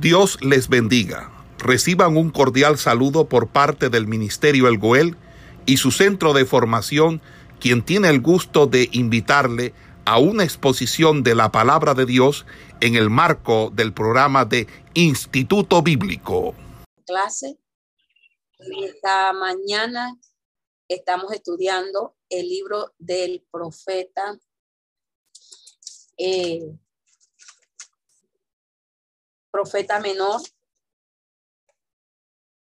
Dios les bendiga. Reciban un cordial saludo por parte del Ministerio El Goel y su centro de formación, quien tiene el gusto de invitarle a una exposición de la palabra de Dios en el marco del programa de Instituto Bíblico. Clase. Esta mañana estamos estudiando el libro del profeta eh, profeta menor.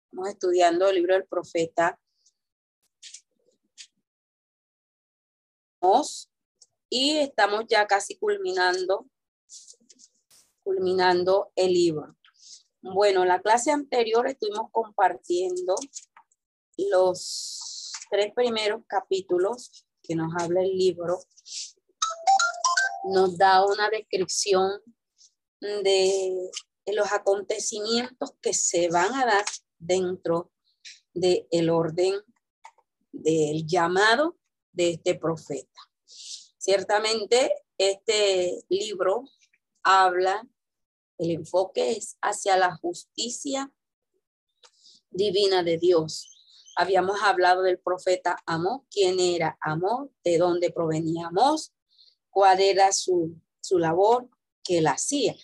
Estamos estudiando el libro del profeta y estamos ya casi culminando culminando el libro. Bueno, la clase anterior estuvimos compartiendo los tres primeros capítulos que nos habla el libro. Nos da una descripción de los acontecimientos que se van a dar dentro del el orden del llamado de este profeta. Ciertamente, este libro habla, el enfoque es hacia la justicia divina de Dios. Habíamos hablado del profeta Amós, quién era Amós, de dónde provenía Amós, cuál era su, su labor que él hacía.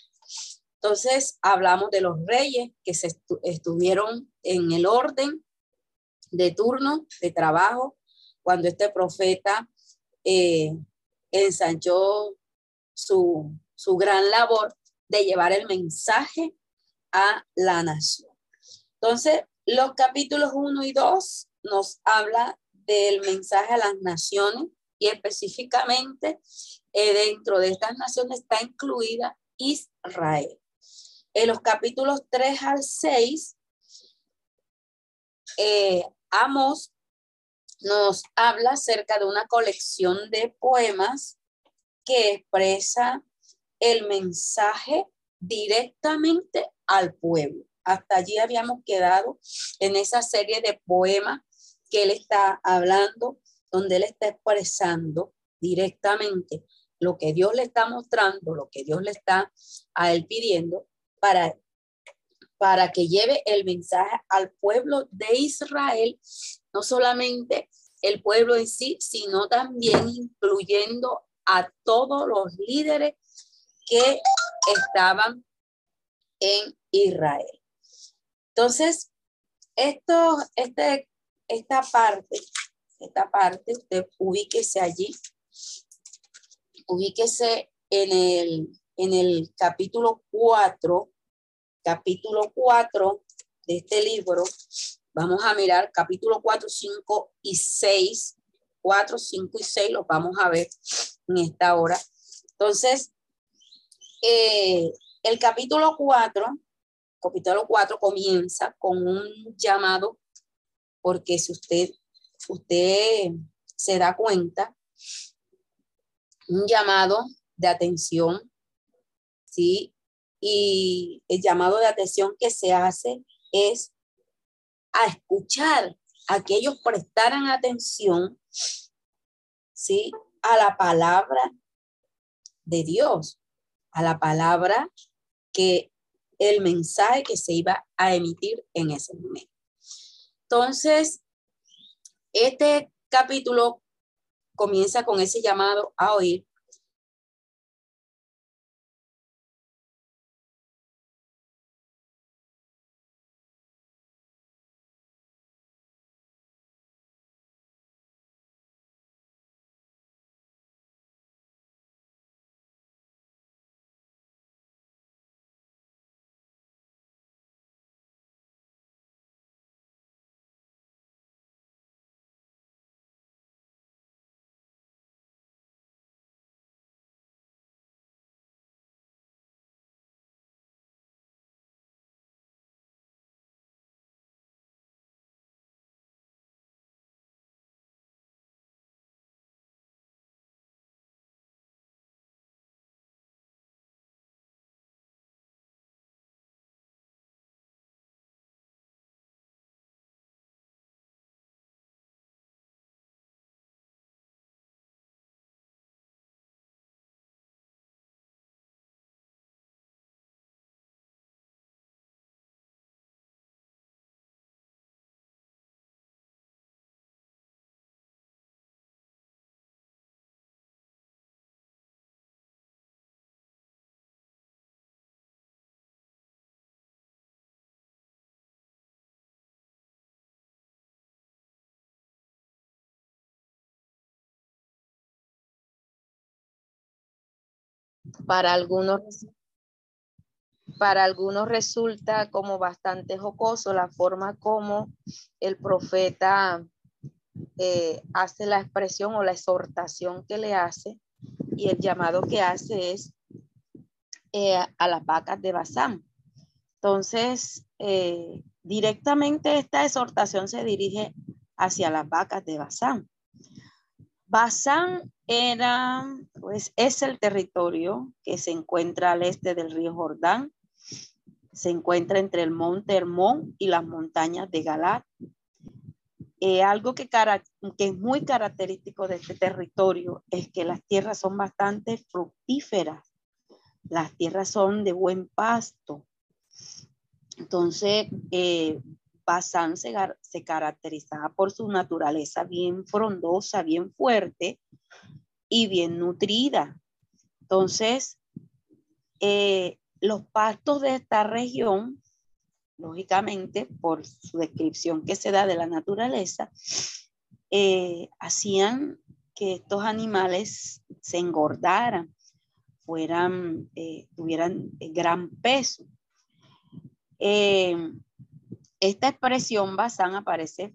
Entonces hablamos de los reyes que se estuvieron en el orden de turno, de trabajo, cuando este profeta eh, ensanchó su, su gran labor de llevar el mensaje a la nación. Entonces, los capítulos 1 y 2 nos habla del mensaje a las naciones y específicamente eh, dentro de estas naciones está incluida Israel. En los capítulos 3 al 6, eh, Amos nos habla acerca de una colección de poemas que expresa el mensaje directamente al pueblo. Hasta allí habíamos quedado en esa serie de poemas que él está hablando, donde él está expresando directamente lo que Dios le está mostrando, lo que Dios le está a él pidiendo para, para que lleve el mensaje al pueblo de Israel, no solamente el pueblo en sí, sino también incluyendo a todos los líderes que estaban en Israel. Entonces, esto, este, esta parte, esta parte, usted ubíquese allí, ubíquese en el, en el capítulo 4 capítulo 4 de este libro, vamos a mirar capítulo 4, 5 y 6. 4, 5 y 6 los vamos a ver en esta hora. Entonces, eh, el capítulo 4, capítulo 4 comienza con un llamado, porque si usted, usted se da cuenta, un llamado de atención, ¿sí? Y el llamado de atención que se hace es a escuchar a que ellos prestaran atención, ¿sí? A la palabra de Dios, a la palabra que el mensaje que se iba a emitir en ese momento. Entonces, este capítulo comienza con ese llamado a oír para algunos para algunos resulta como bastante jocoso la forma como el profeta eh, hace la expresión o la exhortación que le hace y el llamado que hace es eh, a las vacas de Basán. Entonces, eh, directamente esta exhortación se dirige hacia las vacas de Basán. Basán era, pues es el territorio que se encuentra al este del río Jordán. Se encuentra entre el monte Hermón y las montañas de Galat. Eh, algo que, que es muy característico de este territorio es que las tierras son bastante fructíferas. Las tierras son de buen pasto. Entonces, eh, Bazán se, caracterizaba por su naturaleza bien frondosa, bien fuerte y bien nutrida. Entonces, eh, los pastos de esta región, lógicamente, por su descripción que se da de la naturaleza, eh, hacían que estos animales se engordaran, fueran, eh, tuvieran gran peso. Esta expresión basán aparece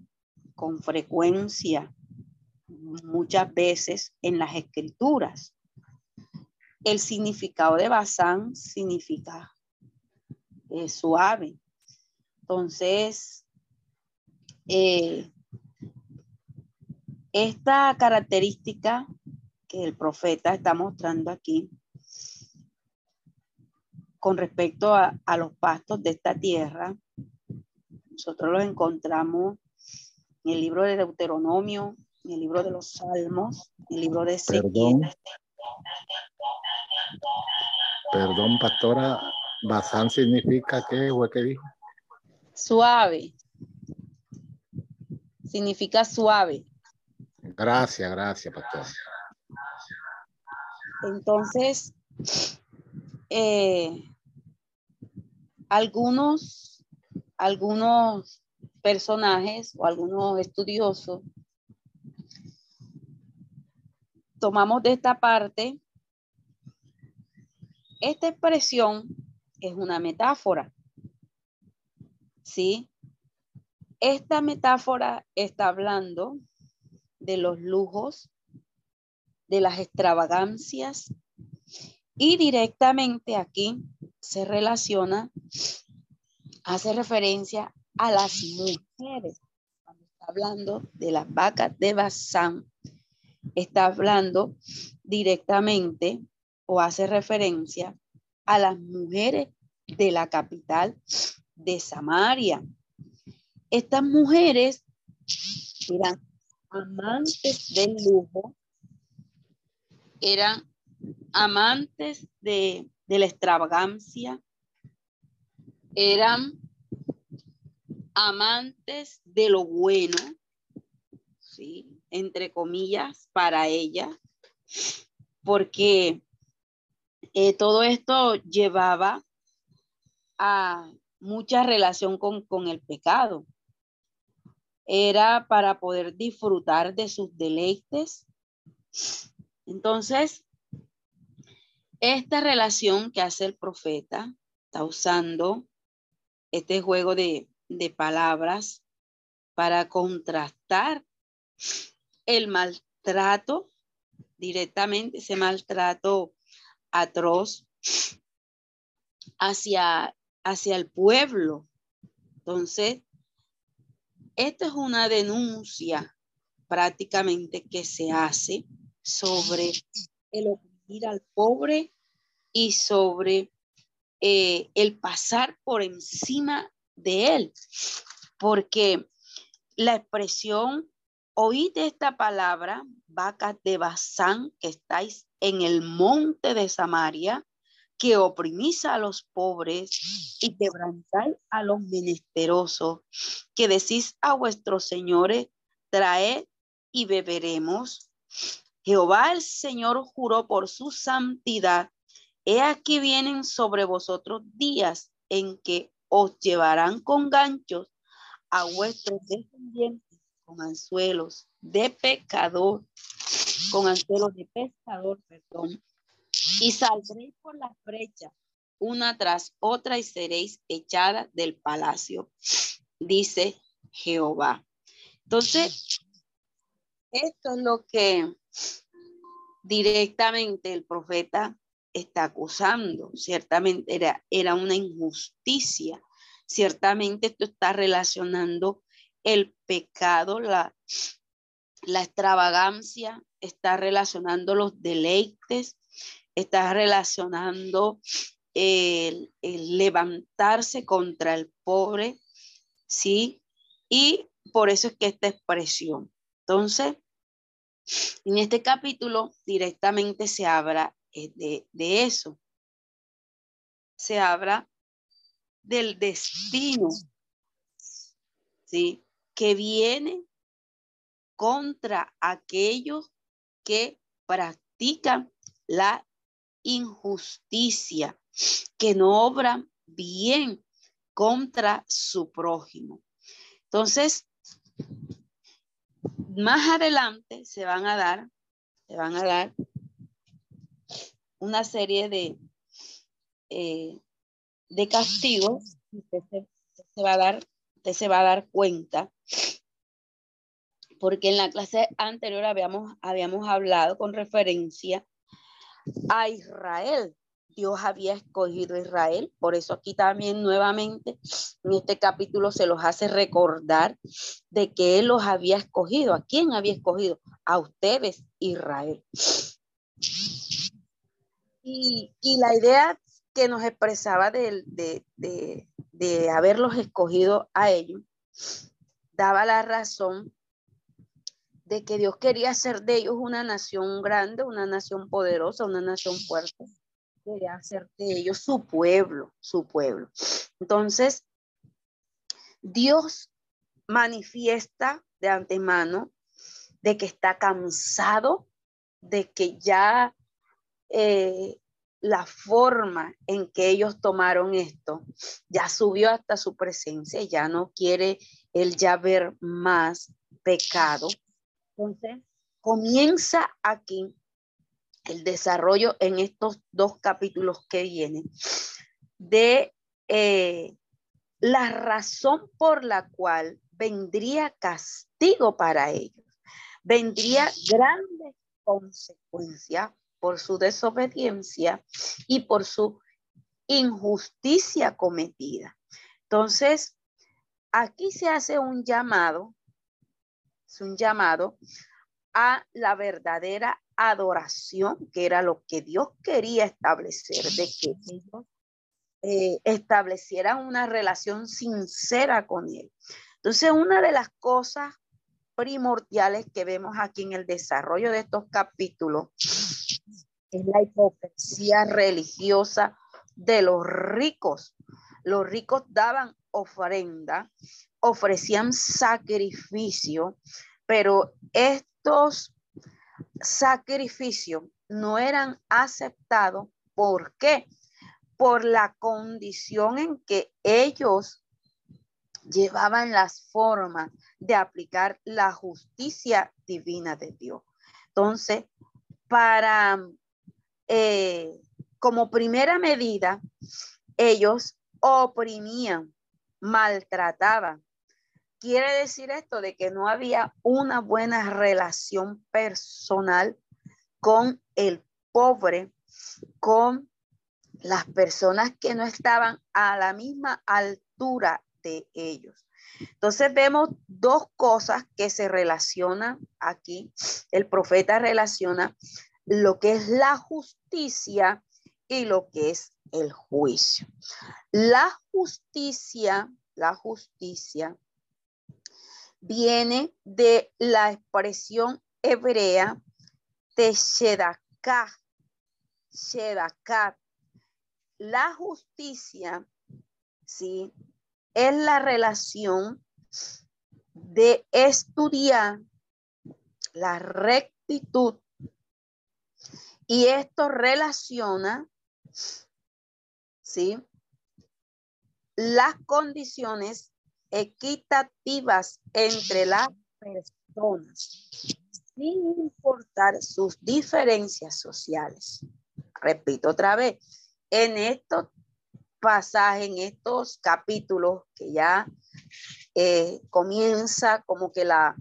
con frecuencia muchas veces en las escrituras. El significado de basán significa eh, suave. Entonces, eh, esta característica que el profeta está mostrando aquí con respecto a los pastos de esta tierra nosotros los encontramos en el libro de Deuteronomio, en el libro de los Salmos, en el libro de Ezequiel. Perdón, pastora, Bazán significa qué o qué dijo? Suave. Significa suave. Gracias, gracias, pastora. Entonces, eh, algunos algunos personajes o algunos estudiosos tomamos de esta parte, esta expresión es una metáfora. ¿Sí? Esta metáfora está hablando de los lujos, de las extravagancias y directamente aquí se relaciona hace referencia a las mujeres. Cuando está hablando de las vacas de Bazán, está hablando directamente o hace referencia a las mujeres de la capital de Samaria. Estas mujeres eran amantes del lujo, eran amantes de, de la extravagancia, eran amantes de lo bueno, ¿sí? entre comillas, para ella, porque eh, todo esto llevaba a mucha relación con, con el pecado. Era para poder disfrutar de sus deleites. Entonces, esta relación que hace el profeta está usando este juego de, palabras para contrastar el maltrato directamente, ese maltrato atroz hacia, hacia el pueblo. Entonces, esta es una denuncia prácticamente que se hace sobre el oprimir al pobre y sobre eh, el pasar por encima de él, porque la expresión, oíd esta palabra, vacas de Bazán, que estáis en el monte de Samaria, que oprimís a los pobres y quebrantáis a los menesterosos, que decís a vuestros señores, traed y beberemos. Jehová el Señor juró por su santidad He aquí vienen sobre vosotros días en que os llevarán con ganchos a vuestros descendientes con anzuelos de pecador, con anzuelos de pescador, perdón, y saldréis por las brechas una tras otra y seréis echadas del palacio, dice Jehová. Entonces, esto es lo que directamente el profeta está acusando. Ciertamente era, era una injusticia. Ciertamente esto está relacionando el pecado, la, la extravagancia, está relacionando los deleites, está relacionando el, levantarse contra el pobre, ¿sí? Y por eso es que esta expresión. Entonces, en este capítulo directamente se habla de, de eso. Se habla del destino, ¿sí? Que viene contra aquellos que practican la injusticia, que no obran bien contra su prójimo. Entonces, más adelante se van a dar, se van a dar una serie de, eh, de castigos. Usted se, va a dar, se va a dar cuenta porque en la clase anterior habíamos, habíamos hablado con referencia a Israel. Dios había escogido a Israel, por eso aquí también nuevamente en este capítulo se los hace recordar de que Él los había escogido. ¿A quién había escogido? A ustedes, Israel. Y, la idea que nos expresaba de, de, de haberlos escogido a ellos daba la razón de que Dios quería hacer de ellos una nación grande, una nación poderosa, una nación fuerte. Quería hacer de ellos su pueblo, su pueblo. Entonces, Dios manifiesta de antemano de que está cansado, de que ya eh, la forma en que ellos tomaron esto ya subió hasta su presencia, ya no quiere él ya ver más pecado, entonces, comienza aquí el desarrollo en estos dos capítulos que vienen de eh, la razón por la cual vendría castigo para ellos. Vendría grandes consecuencias por su desobediencia y por su injusticia cometida. Entonces, aquí se hace un llamado es un llamado a la verdadera adoración, que era lo que Dios quería establecer, de que ellos eh, establecieran una relación sincera con Él. Entonces, una de las cosas primordiales que vemos aquí en el desarrollo de estos capítulos es la hipocresía religiosa de los ricos. Los ricos daban ofrenda, ofrecían sacrificio, pero estos sacrificios no eran aceptados. ¿Por qué? Por la condición en que ellos llevaban las formas de aplicar la justicia divina de Dios. Entonces, para, eh, como primera medida, ellos oprimían maltrataba. Quiere decir esto de que no había una buena relación personal con el pobre, con las personas que no estaban a la misma altura de ellos. Entonces vemos dos cosas que se relacionan aquí. El profeta relaciona lo que es la justicia y lo que es el juicio. La justicia, la justicia viene de la expresión hebrea de Shedakah. Shedakah. La justicia, ¿sí? Es la relación de estudiar la rectitud y esto relaciona ¿sí? Las condiciones equitativas entre las personas, sin importar sus diferencias sociales. Repito otra vez, en estos pasajes, en estos capítulos que ya eh, comienza como que la,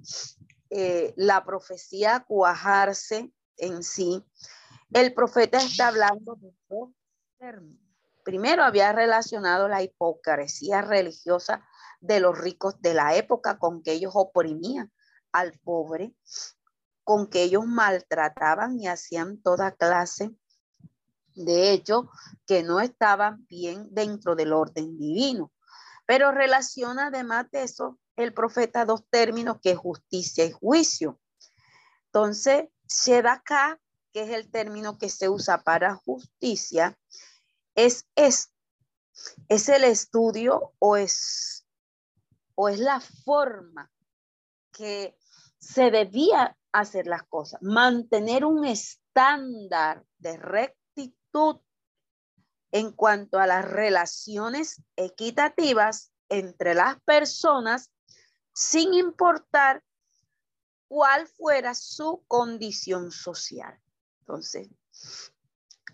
eh, la profecía a cuajarse en sí, el profeta está hablando de dos términos. Primero había relacionado la hipocresía religiosa de los ricos de la época con que ellos oprimían al pobre, con que ellos maltrataban y hacían toda clase de hechos que no estaban bien dentro del orden divino. Pero relaciona además de eso el profeta dos términos que es justicia y juicio. Entonces, acá que es el término que se usa para justicia, es, es, es el estudio o es, o es la forma que se debía hacer las cosas, mantener un estándar de rectitud en cuanto a las relaciones equitativas entre las personas sin importar cuál fuera su condición social. Entonces,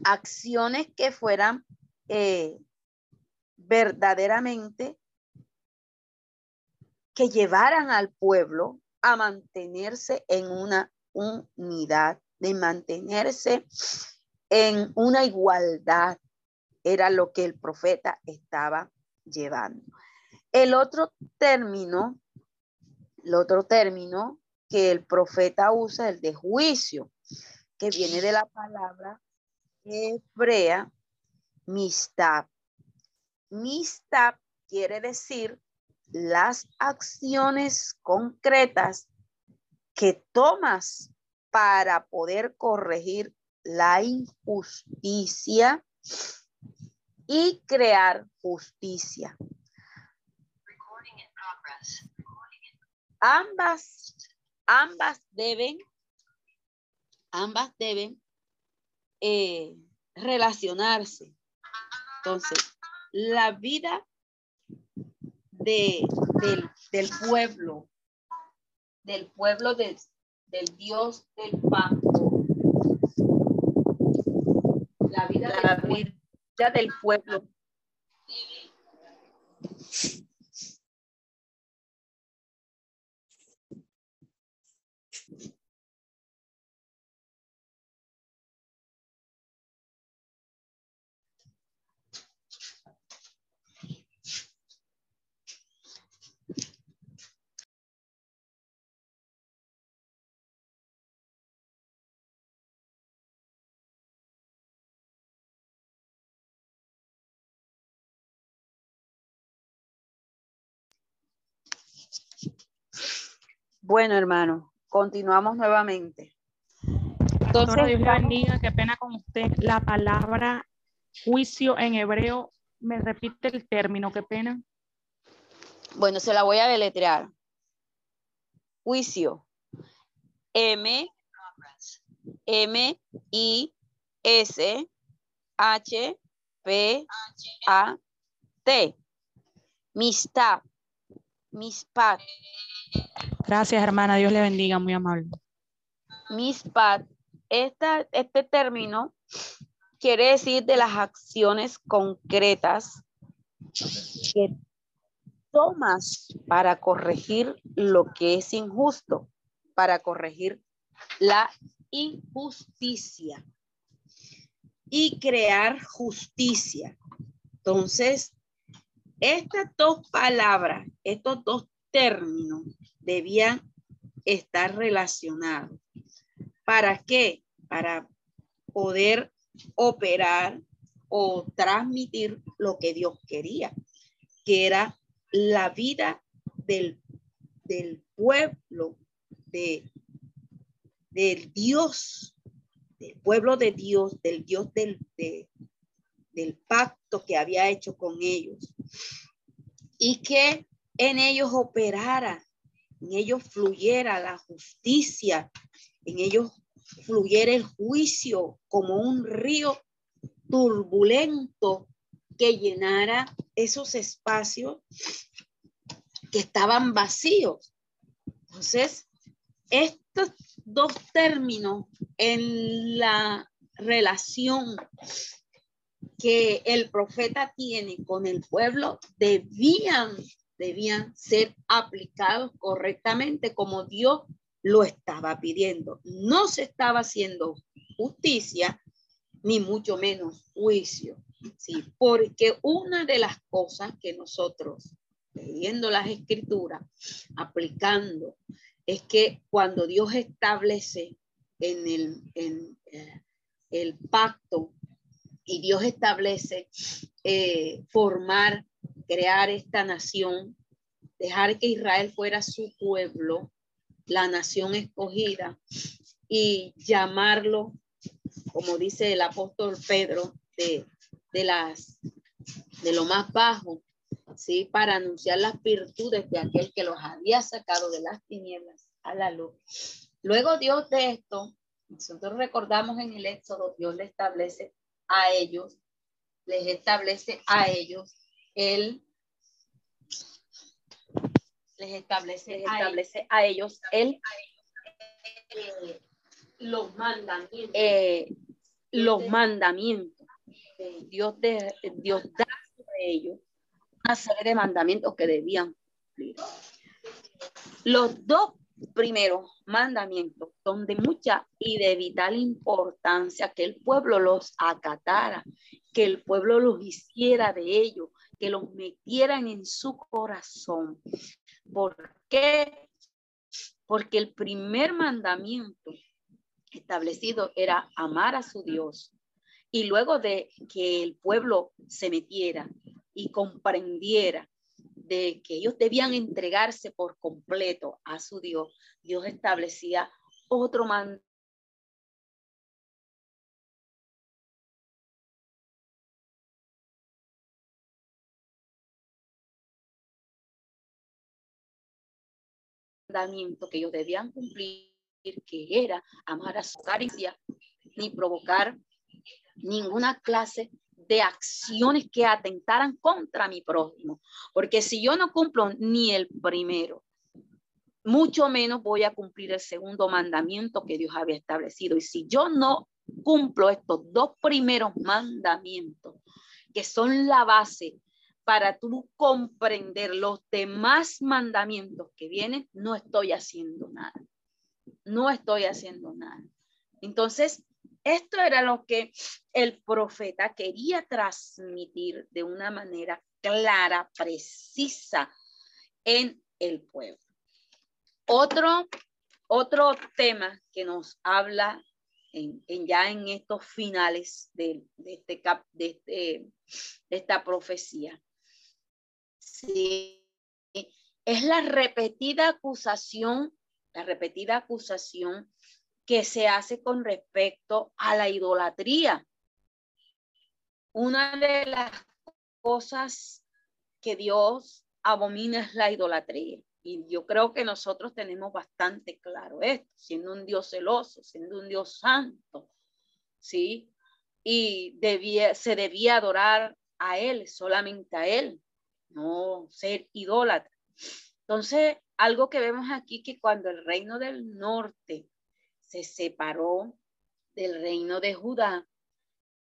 acciones que fueran eh, verdaderamente que llevaran al pueblo a mantenerse en una unidad, de mantenerse en una igualdad, era lo que el profeta estaba llevando. El otro término, el otro término que el profeta usa, el de juicio que viene de la palabra hebrea mistab. Mistab quiere decir las acciones concretas que tomas para poder corregir la injusticia y crear justicia. Ambas, ambas deben ambas deben eh, relacionarse. Entonces, la vida de, del, pueblo, del pueblo del Dios del pacto, la vida, la vida del pueblo Bueno, hermano, continuamos nuevamente. Entonces, Dios le bendiga, qué pena con usted. La palabra juicio en hebreo, me repite el término, qué pena. Bueno, se la voy a deletrear. Juicio. M, M, I, S, H, P, A, T. Mistap. Mispat. Gracias, hermana. Dios le bendiga, muy amable. Mispat, esta, este término quiere decir de las acciones concretas que tomas para corregir lo que es injusto, para corregir la injusticia y crear justicia. Entonces, estas dos palabras, estos dos términos debían estar relacionados. ¿Para qué? Para poder operar o transmitir lo que Dios quería, que era la vida del, del pueblo, de, del Dios, del pueblo de Dios, del Dios del, del pacto que había hecho con ellos. Y que en ellos operara, en ellos fluyera la justicia, en ellos fluyera el juicio como un río turbulento que llenara esos espacios que estaban vacíos. Entonces, estos dos términos en la relación que el profeta tiene con el pueblo debían, debían ser aplicados correctamente como Dios lo estaba pidiendo. No se estaba haciendo justicia, ni mucho menos juicio. Sí, porque una de las cosas que nosotros, leyendo las escrituras, aplicando, es que cuando Dios establece en el, en, eh, el pacto y Dios establece eh, formar, crear esta nación, dejar que Israel fuera su pueblo, la nación escogida, y llamarlo, como dice el apóstol Pedro, de, de, las, de lo más bajo, ¿sí? para anunciar las virtudes de aquel que los había sacado de las tinieblas a la luz. Luego Dios de esto, nosotros recordamos en el Éxodo, Dios le establece a ellos, les establece a ellos el les establece, establece a ellos el eh, los mandamientos. eh, los mandamientos. Dios de, Dios da sobre ellos una serie de mandamientos que debían cumplir. Los dos primeros mandamientos son de mucha y de vital importancia que el pueblo los acatara, que el pueblo los hiciera de ellos, que los metieran en su corazón. ¿Por qué? Porque el primer mandamiento establecido era amar a su Dios. Y luego de que el pueblo se metiera y comprendiera de que ellos debían entregarse por completo a su Dios, Dios establecía otro mandamiento que ellos debían cumplir, que era amar a su caricia, ni provocar ninguna clase de acciones que atentaran contra mi prójimo. Porque si yo no cumplo ni el primero, mucho menos voy a cumplir el segundo mandamiento que Dios había establecido. Y si yo no cumplo estos dos primeros mandamientos, que son la base para tú comprender los demás mandamientos que vienen, no estoy haciendo nada. No estoy haciendo nada. Entonces, esto era lo que el profeta quería transmitir de una manera clara, precisa en el pueblo. Otro, otro tema que nos habla en, ya en estos finales de, este, de, este, de esta profecía sí, es la repetida acusación, la repetida acusación que se hace con respecto a la idolatría. Una de las cosas que Dios abomina es la idolatría. Y yo creo que nosotros tenemos bastante claro esto, siendo un Dios celoso, siendo un Dios santo, ¿sí? Y debía, se debía adorar a Él, solamente a Él, no ser idólatra. Entonces, algo que vemos aquí que cuando el reino del norte se separó del reino de Judá,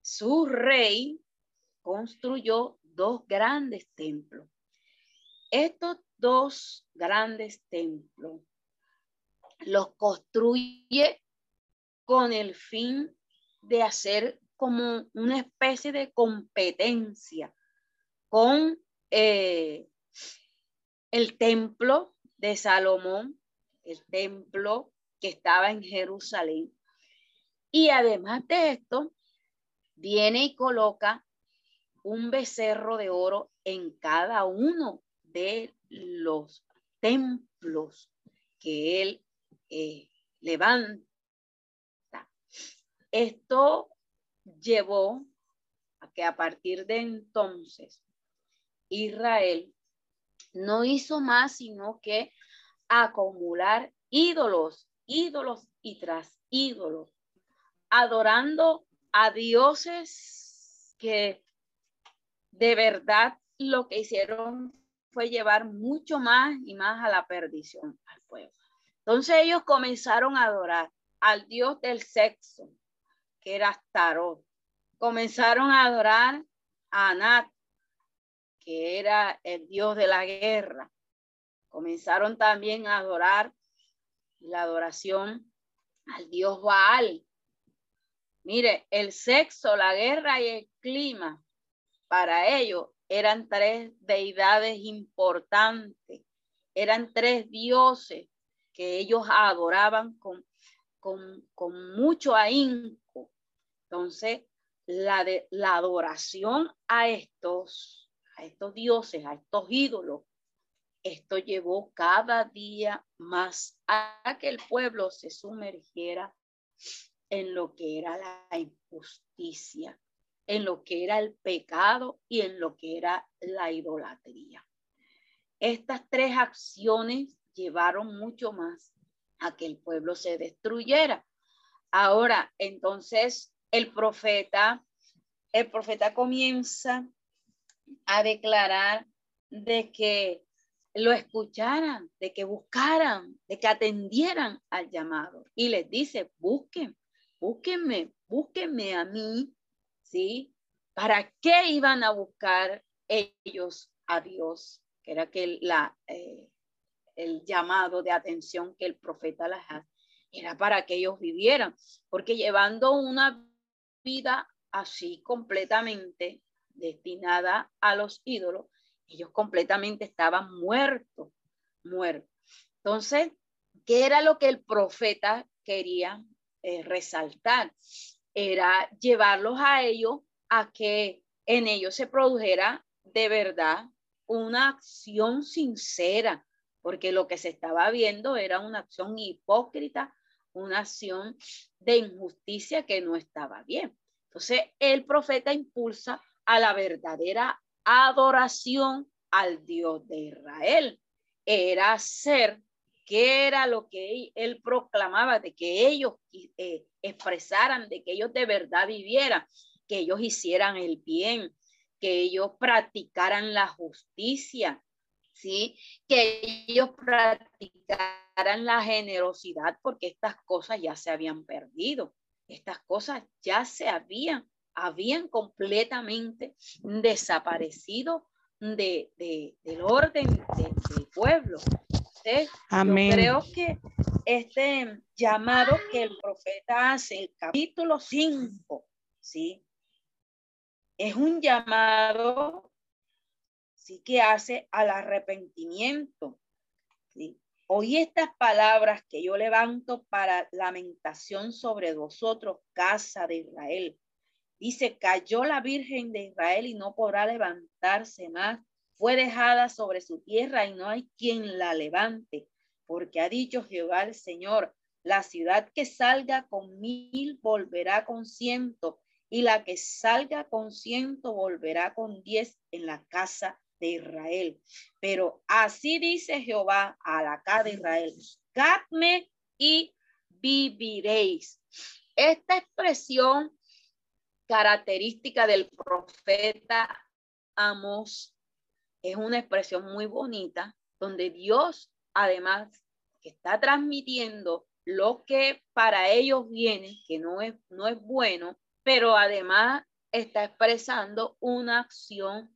su rey construyó dos grandes templos. Estos dos grandes templos los construye con el fin de hacer como una especie de competencia con eh, el templo de Salomón, el templo que estaba en Jerusalén. Y además de esto, viene y coloca un becerro de oro en cada uno de los templos que él eh, levanta. Esto llevó a que a partir de entonces Israel no hizo más sino que acumular ídolos ídolos y tras ídolos, adorando a dioses que de verdad lo que hicieron fue llevar mucho más y más a la perdición al pueblo. Entonces ellos comenzaron a adorar al dios del sexo, que era Tarot. Comenzaron a adorar a Anat, que era el dios de la guerra. Comenzaron también a adorar la adoración al dios Baal. Mire, el sexo, la guerra y el clima, para ellos eran tres deidades importantes, eran tres dioses que ellos adoraban con, con, con mucho ahínco. Entonces, la, de, la adoración a estos, a estos dioses, a estos ídolos, esto llevó cada día más a que el pueblo se sumergiera en lo que era la injusticia, en lo que era el pecado y en lo que era la idolatría. Estas tres acciones llevaron mucho más a que el pueblo se destruyera. Ahora, entonces, el profeta, el profeta comienza a declarar de que lo escucharan, de que buscaran, de que atendieran al llamado. Y les dice, busquen, búsquenme, búsquenme a mí, ¿sí? ¿Para qué iban a buscar ellos a Dios? Que era que la, eh, el llamado de atención que el profeta hace, era para que ellos vivieran, porque llevando una vida así completamente destinada a los ídolos, ellos completamente estaban muertos, muertos. Entonces, ¿qué era lo que el profeta quería eh, resaltar? Era llevarlos a ellos a que en ellos se produjera de verdad una acción sincera, porque lo que se estaba viendo era una acción hipócrita, una acción de injusticia que no estaba bien. Entonces, el profeta impulsa a la verdadera adoración al Dios de Israel. Era ser, que era lo que él proclamaba, de que ellos eh, expresaran, de que ellos de verdad vivieran, que ellos hicieran el bien, que ellos practicaran la justicia, ¿sí? Que ellos practicaran la generosidad, porque estas cosas ya se habían perdido, estas cosas ya se habían habían completamente desaparecido de, del orden del pueblo. Amén. Yo creo que este llamado que el profeta hace, el capítulo 5, ¿sí? Es un llamado, sí, que hace al arrepentimiento, ¿sí? Oí estas palabras que yo levanto para lamentación sobre vosotros, casa de Israel. Dice, cayó la Virgen de Israel y no podrá levantarse más. Fue dejada sobre su tierra y no hay quien la levante, porque ha dicho Jehová el Señor, la ciudad que salga con mil volverá con ciento, y la que salga con ciento volverá con diez en la casa de Israel. Pero así dice Jehová a la casa de Israel, buscadme y viviréis. Esta expresión característica del profeta Amos es una expresión muy bonita donde Dios además está transmitiendo lo que para ellos viene, que no es, no es bueno, pero además está expresando una acción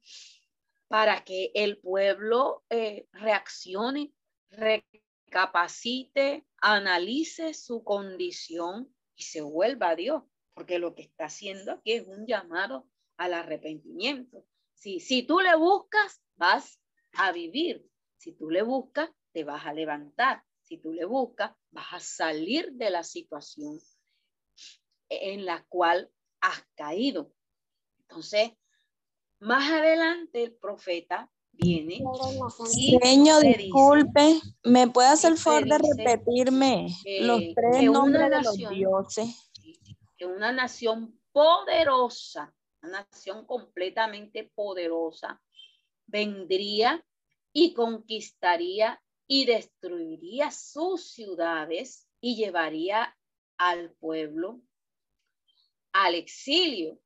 para que el pueblo eh, reaccione, recapacite, analice su condición y se vuelva a Dios porque lo que está haciendo aquí es un llamado al arrepentimiento. Si, si tú le buscas, vas a vivir. Si tú le buscas, te vas a levantar. Si tú le buscas, vas a salir de la situación en la cual has caído. Entonces, más adelante el profeta viene. Señor, disculpe, ¿me puede hacer el favor de repetirme los tres nombres de los dioses? Que una nación poderosa, una nación completamente poderosa, vendría y conquistaría y destruiría sus ciudades y llevaría al pueblo al exilio.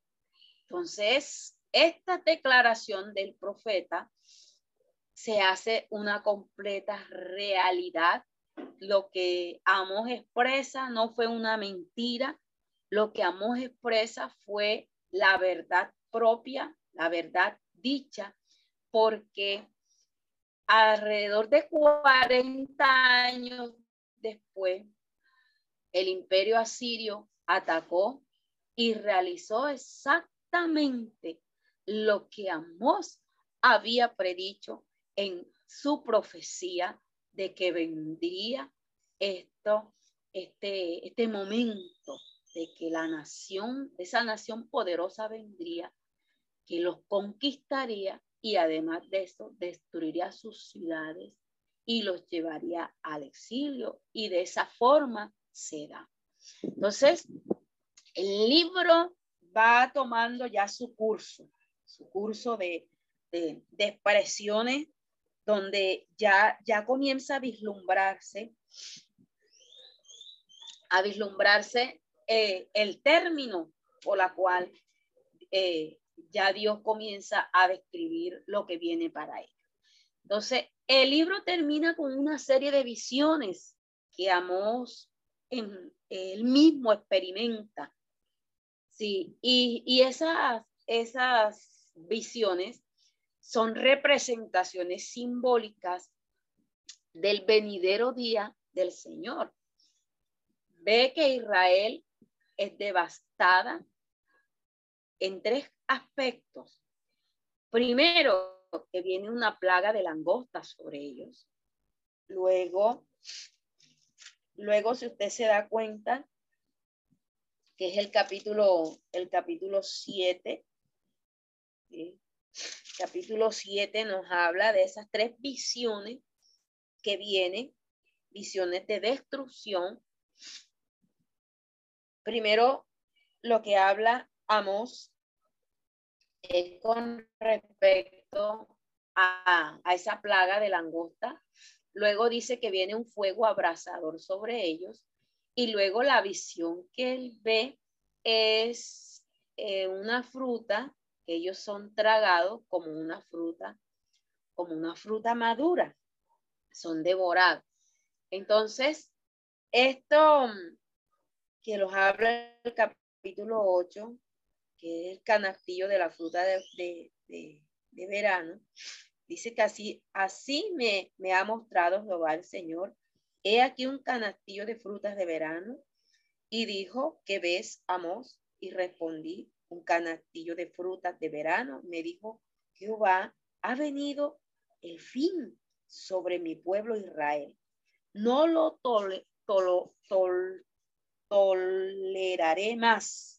Entonces, esta declaración del profeta se hace una completa realidad. Lo que Amos expresa no fue una mentira, lo que Amós expresa fue la verdad propia, la verdad dicha, porque alrededor de 40 años después, el imperio asirio atacó y realizó exactamente lo que Amós había predicho en su profecía de que vendría esto, este, este momento de que la nación, esa nación poderosa vendría, que los conquistaría y además de eso destruiría sus ciudades y los llevaría al exilio y de esa forma se da. Entonces, el libro va tomando ya su curso, su curso de, de, expresiones donde ya, ya comienza a vislumbrarse, a vislumbrarse eh, el término por la cual eh, ya Dios comienza a describir lo que viene para él. Entonces, el libro termina con una serie de visiones que Amos en, él mismo experimenta. Sí, y, y esas, esas visiones son representaciones simbólicas del venidero día del Señor. Ve que Israel es devastada en tres aspectos. Primero, que viene una plaga de langostas sobre ellos. Luego, luego si usted se da cuenta, que es el capítulo, el capítulo 7, capítulo 7 nos habla de esas tres visiones que vienen, visiones de destrucción. Primero, lo que habla Amos es con respecto a, a esa plaga de langosta. Luego dice que viene un fuego abrasador sobre ellos. Y luego la visión que él ve es eh, una fruta que ellos son tragados como una fruta, como una fruta madura. Son devorados. Entonces, esto que los habla el capítulo 8, que es el canastillo de la fruta de, verano, dice que así, así me, me ha mostrado Jehová el Señor. He aquí un canastillo de frutas de verano. Y dijo, ¿qué ves, Amos? Y respondí, un canastillo de frutas de verano. Me dijo, Jehová, ha venido el fin sobre mi pueblo Israel. No lo toleraré más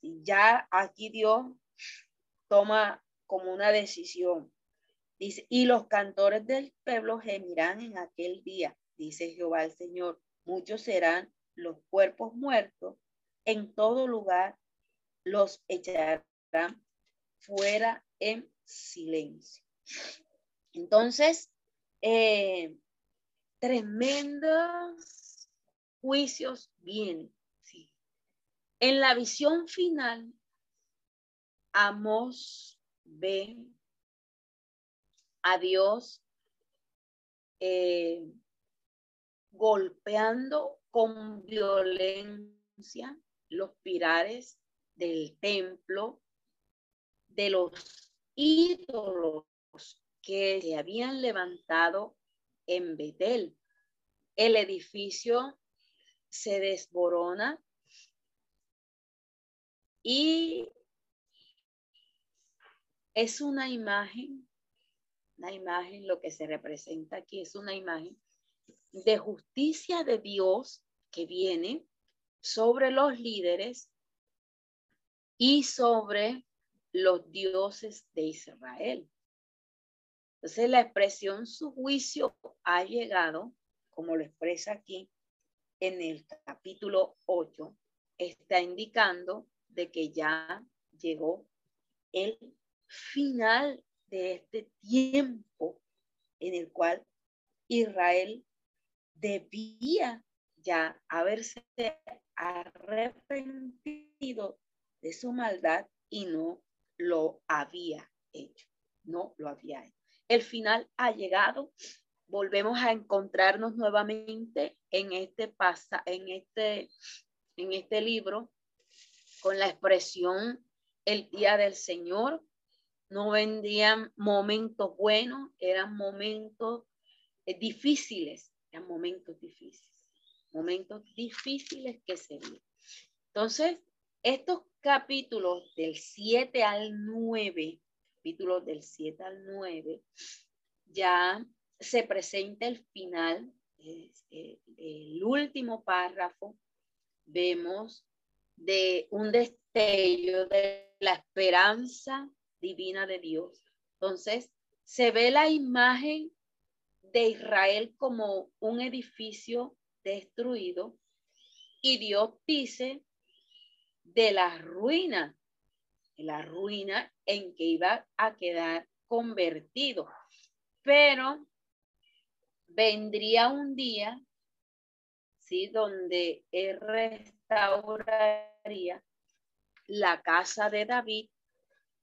ya aquí Dios toma como una decisión. Dice, y los cantores del pueblo gemirán en aquel día, dice Jehová el Señor. Muchos serán los cuerpos muertos, en todo lugar los echarán fuera en silencio. Entonces, eh, tremendos juicios vienen. En la visión final, Amos ve a Dios eh, golpeando con violencia los pilares del templo, de los ídolos que se habían levantado en Betel. El edificio se desborona y es una imagen, una imagen, lo que se representa aquí es una imagen de justicia de Dios que viene sobre los líderes y sobre los dioses de Israel. Entonces la expresión su juicio ha llegado, como lo expresa aquí en el capítulo 8, está indicando de que ya llegó el final de este tiempo en el cual Israel debía ya haberse arrepentido de su maldad y no lo había hecho, no lo había hecho. El final ha llegado, volvemos a encontrarnos nuevamente en este pasa, en este en este libro con la expresión el día del Señor. No vendrían momentos buenos, eran momentos eh, difíciles, eran momentos difíciles, momentos difíciles que se. Entonces, estos capítulos del 7 al 9, capítulos del 7 al 9, ya se presenta el final, el último párrafo, vemos de un destello de la esperanza divina de Dios. Entonces, se ve la imagen de Israel como un edificio destruido y Dios dice de la ruina, de la ruina en que iba a quedar convertido. Pero vendría un día, ¿sí? Donde Él restauraría la casa de David,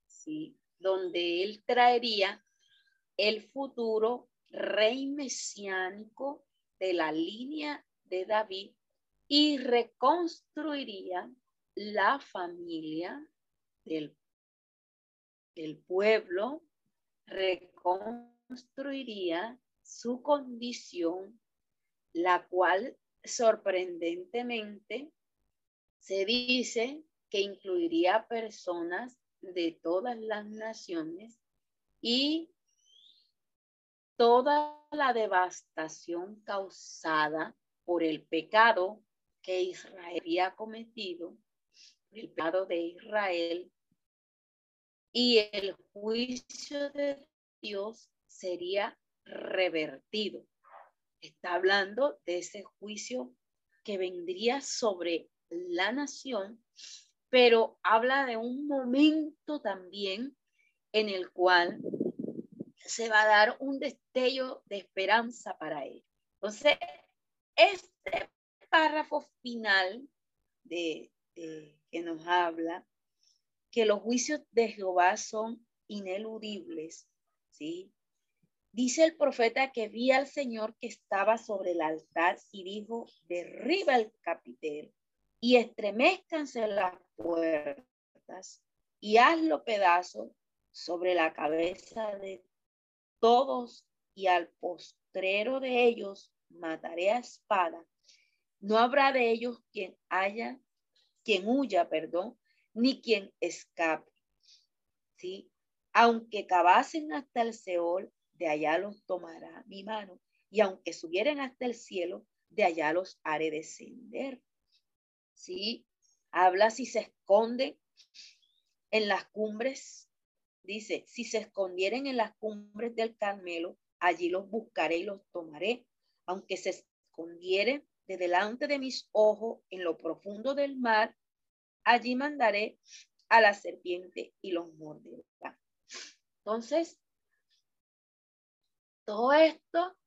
¿sí? Donde Él traería el futuro rey mesiánico de la línea de David y reconstruiría la familia del, del pueblo, reconstruiría su condición, la cual sorprendentemente se dice que incluiría personas de todas las naciones y toda la devastación causada por el pecado que Israel había cometido, el pecado de Israel, y el juicio de Dios sería revertido. Está hablando de ese juicio que vendría sobre la nación, pero habla de un momento también en el cual se va a dar un destello de esperanza para él. Entonces, este párrafo final de, que nos habla que los juicios de Jehová son ineludibles, ¿sí? Dice el profeta que vi al Señor que estaba sobre el altar y dijo, derriba el capitel y estremezcanse las puertas y hazlo pedazo sobre la cabeza de todos y al postrero de ellos mataré a espada. No habrá de ellos quien haya, quien huya, perdón, ni quien escape. ¿Sí? Aunque cavasen hasta el Seol, de allá los tomará mi mano, y aunque subieren hasta el cielo, de allá los haré descender. ¿Sí? Habla si se esconden en las cumbres, dice, si se escondieren en las cumbres del Carmelo, allí los buscaré y los tomaré, aunque se escondieren de delante de mis ojos en lo profundo del mar, allí mandaré a la serpiente y los morderá. Entonces, todo esto,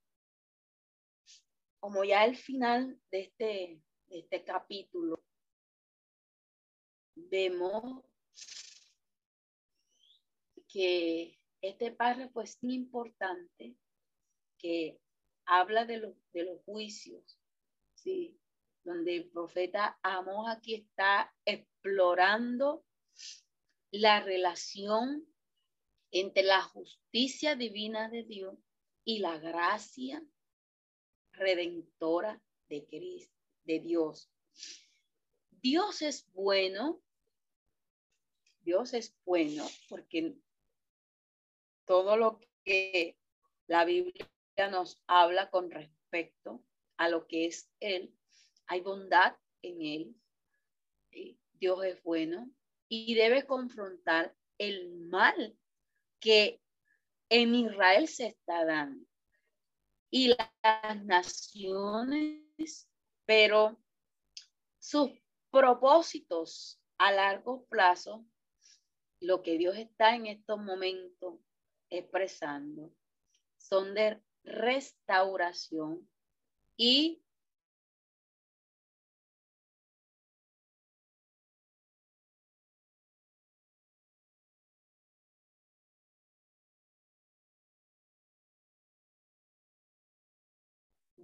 como ya el final de este, de este capítulo, vemos que este párrafo es importante, que habla de, los de los juicios, ¿sí? donde el profeta Amos aquí está explorando la relación entre la justicia divina de Dios y la gracia redentora de Cristo, de Dios. Dios es bueno. Dios es bueno porque todo lo que la Biblia nos habla con respecto a lo que es Él, hay bondad en Él. Dios es bueno y debe confrontar el mal que en Israel se está dando. Y las naciones, pero sus propósitos a largo plazo, lo que Dios está en estos momentos expresando, son de restauración y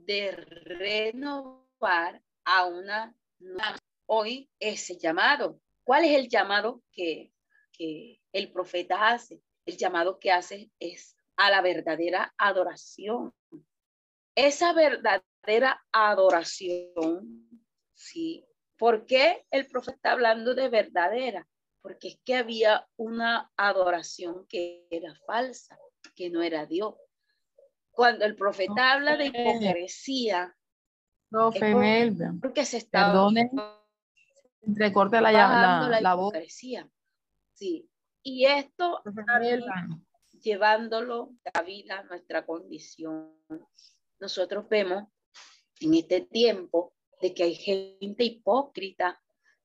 de renovar a una nueva. Hoy ese llamado ¿Cuál es el llamado que, que el profeta hace? El llamado que hace es a la verdadera adoración. Esa verdadera adoración, ¿sí? ¿Por qué el profeta está hablando de verdadera? Porque es que había una adoración que era falsa, que no era Dios. Cuando el profeta habla de hipocresía, Profe porque se está Perdone, entrecorte la, la, la, la voz. Sí. Y esto mí, llevándolo a vida, nuestra condición. Nosotros vemos en este tiempo de que hay gente hipócrita,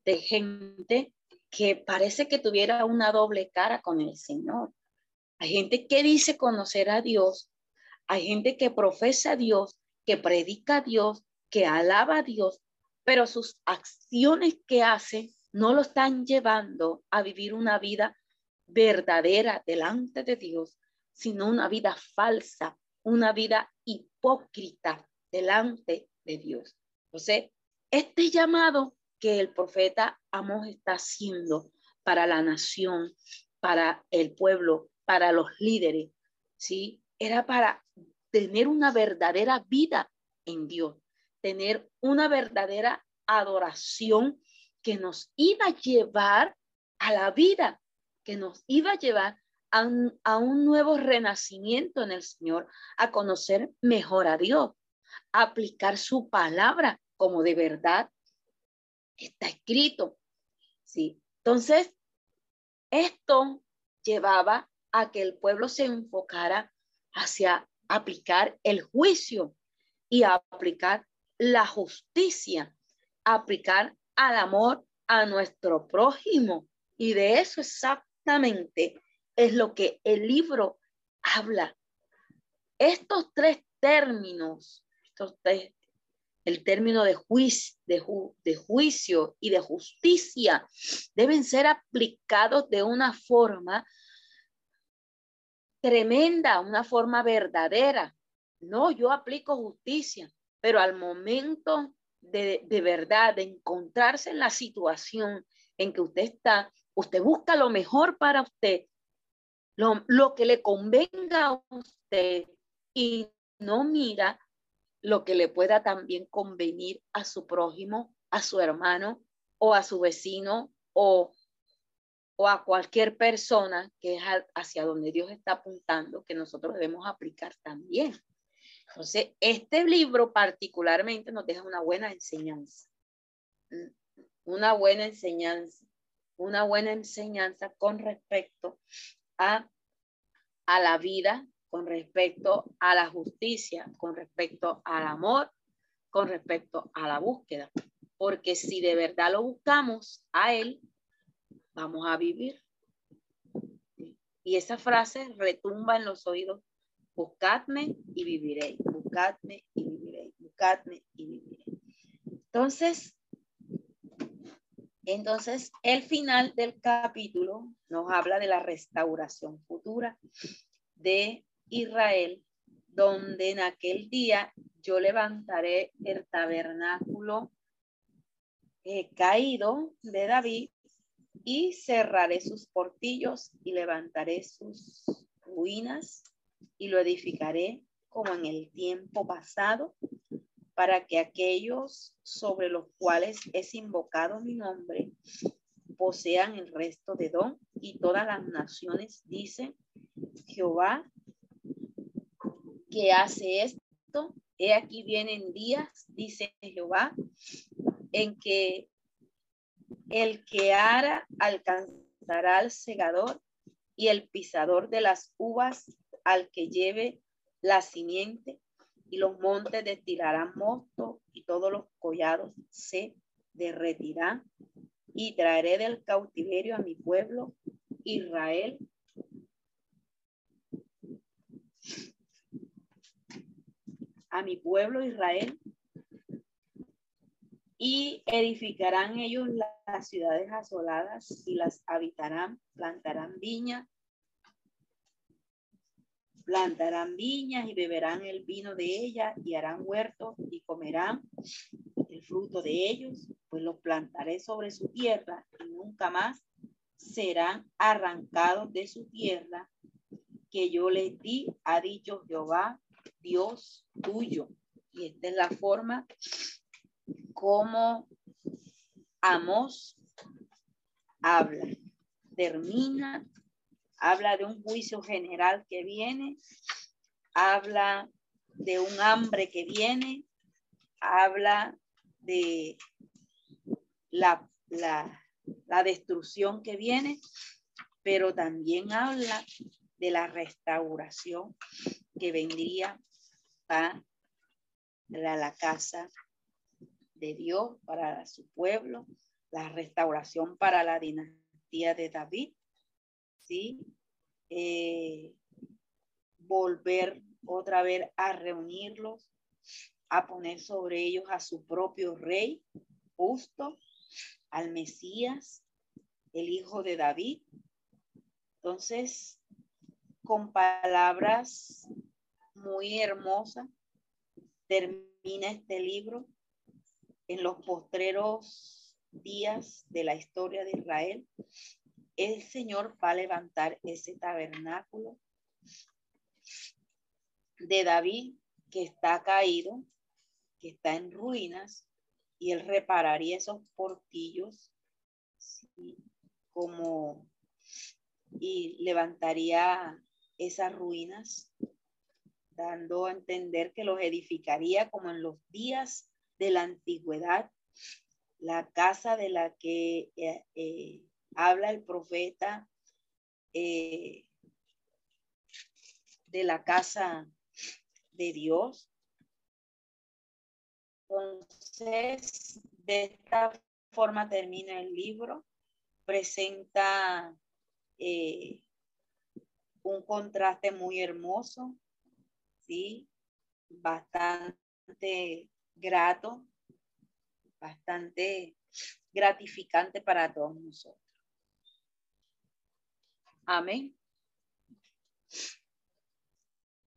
de gente que parece que tuviera una doble cara con el Señor. Hay gente que dice conocer a Dios, hay gente que profesa a Dios, que predica a Dios, que alaba a Dios, pero sus acciones que hace no lo están llevando a vivir una vida verdadera delante de Dios, sino una vida falsa, una vida hipócrita delante de Dios. Entonces, este llamado que el profeta Amos está haciendo para la nación, para el pueblo, para los líderes, ¿sí? Era para tener una verdadera vida en Dios, tener una verdadera adoración que nos iba a llevar a la vida, que nos iba a llevar a un, a un nuevo renacimiento en el Señor, a conocer mejor a Dios, a aplicar su palabra como de verdad está escrito. Sí. Entonces, esto llevaba a que el pueblo se enfocara hacia aplicar el juicio y aplicar la justicia, aplicar al amor a nuestro prójimo. Y de eso exactamente es lo que el libro habla. Estos tres términos, estos tres, el término de juicio, de, ju, de juicio y de justicia deben ser aplicados de una forma tremenda, una forma verdadera. No, yo aplico justicia, pero al momento de, de verdad, de encontrarse en la situación en que usted está, usted busca lo mejor para usted, lo, lo que le convenga a usted y no mira lo que le pueda también convenir a su prójimo, a su hermano o a su vecino o, a cualquier persona que es hacia donde Dios está apuntando, que nosotros debemos aplicar también. Entonces, este libro particularmente nos deja una buena enseñanza, una buena enseñanza, una buena enseñanza con respecto a, a la vida, con respecto a la justicia, con respecto al amor, con respecto a la búsqueda. Porque si de verdad lo buscamos a Él, vamos a vivir. Y esa frase retumba en los oídos. Buscadme y viviré. Buscadme y viviré. Buscadme y viviré. Entonces, entonces el final del capítulo nos habla de la restauración futura de Israel, donde en aquel día yo levantaré el tabernáculo eh, caído de David y cerraré sus portillos y levantaré sus ruinas y lo edificaré como en el tiempo pasado para que aquellos sobre los cuales es invocado mi nombre posean el resto de don y todas las naciones dicen Jehová que hace esto. He aquí vienen días, dice Jehová, en que el que ara alcanzará al segador y el pisador de las uvas al que lleve la simiente y los montes destilarán mosto y todos los collados se derretirán. Y traeré del cautiverio a mi pueblo Israel. A mi pueblo Israel y edificarán ellos las ciudades asoladas y las habitarán, plantarán viñas, plantarán viñas y beberán el vino de ellas y harán huertos y comerán el fruto de ellos, pues los plantaré sobre su tierra y nunca más serán arrancados de su tierra que yo les di, ha dicho Jehová, Dios tuyo. Y esta es la forma como Amos habla. Termina, habla de un juicio general que viene, habla de un hambre que viene, habla de la, la, destrucción que viene, pero también habla de la restauración que vendría para la casa de Dios, para su pueblo, la restauración para la dinastía de David, ¿sí? Eh, volver otra vez a reunirlos, a poner sobre ellos a su propio rey justo, al Mesías, el hijo de David. Entonces, con palabras muy hermosas, termina este libro en los postreros días de la historia de Israel. El Señor va a levantar ese tabernáculo de David que está caído, que está en ruinas, y él repararía esos portillos como y levantaría esas ruinas, dando a entender que los edificaría como en los días de la antigüedad, la casa de la que eh, eh, habla el profeta, eh, de la casa de Dios. Entonces, de esta forma termina el libro. Presenta un contraste muy hermoso, ¿sí? Bastante grato, bastante gratificante para todos nosotros. Amén.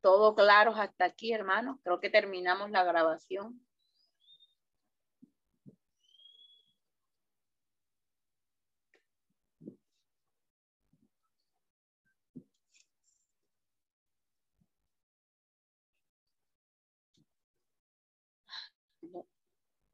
Todo claro hasta aquí, hermanos. Creo que terminamos la grabación.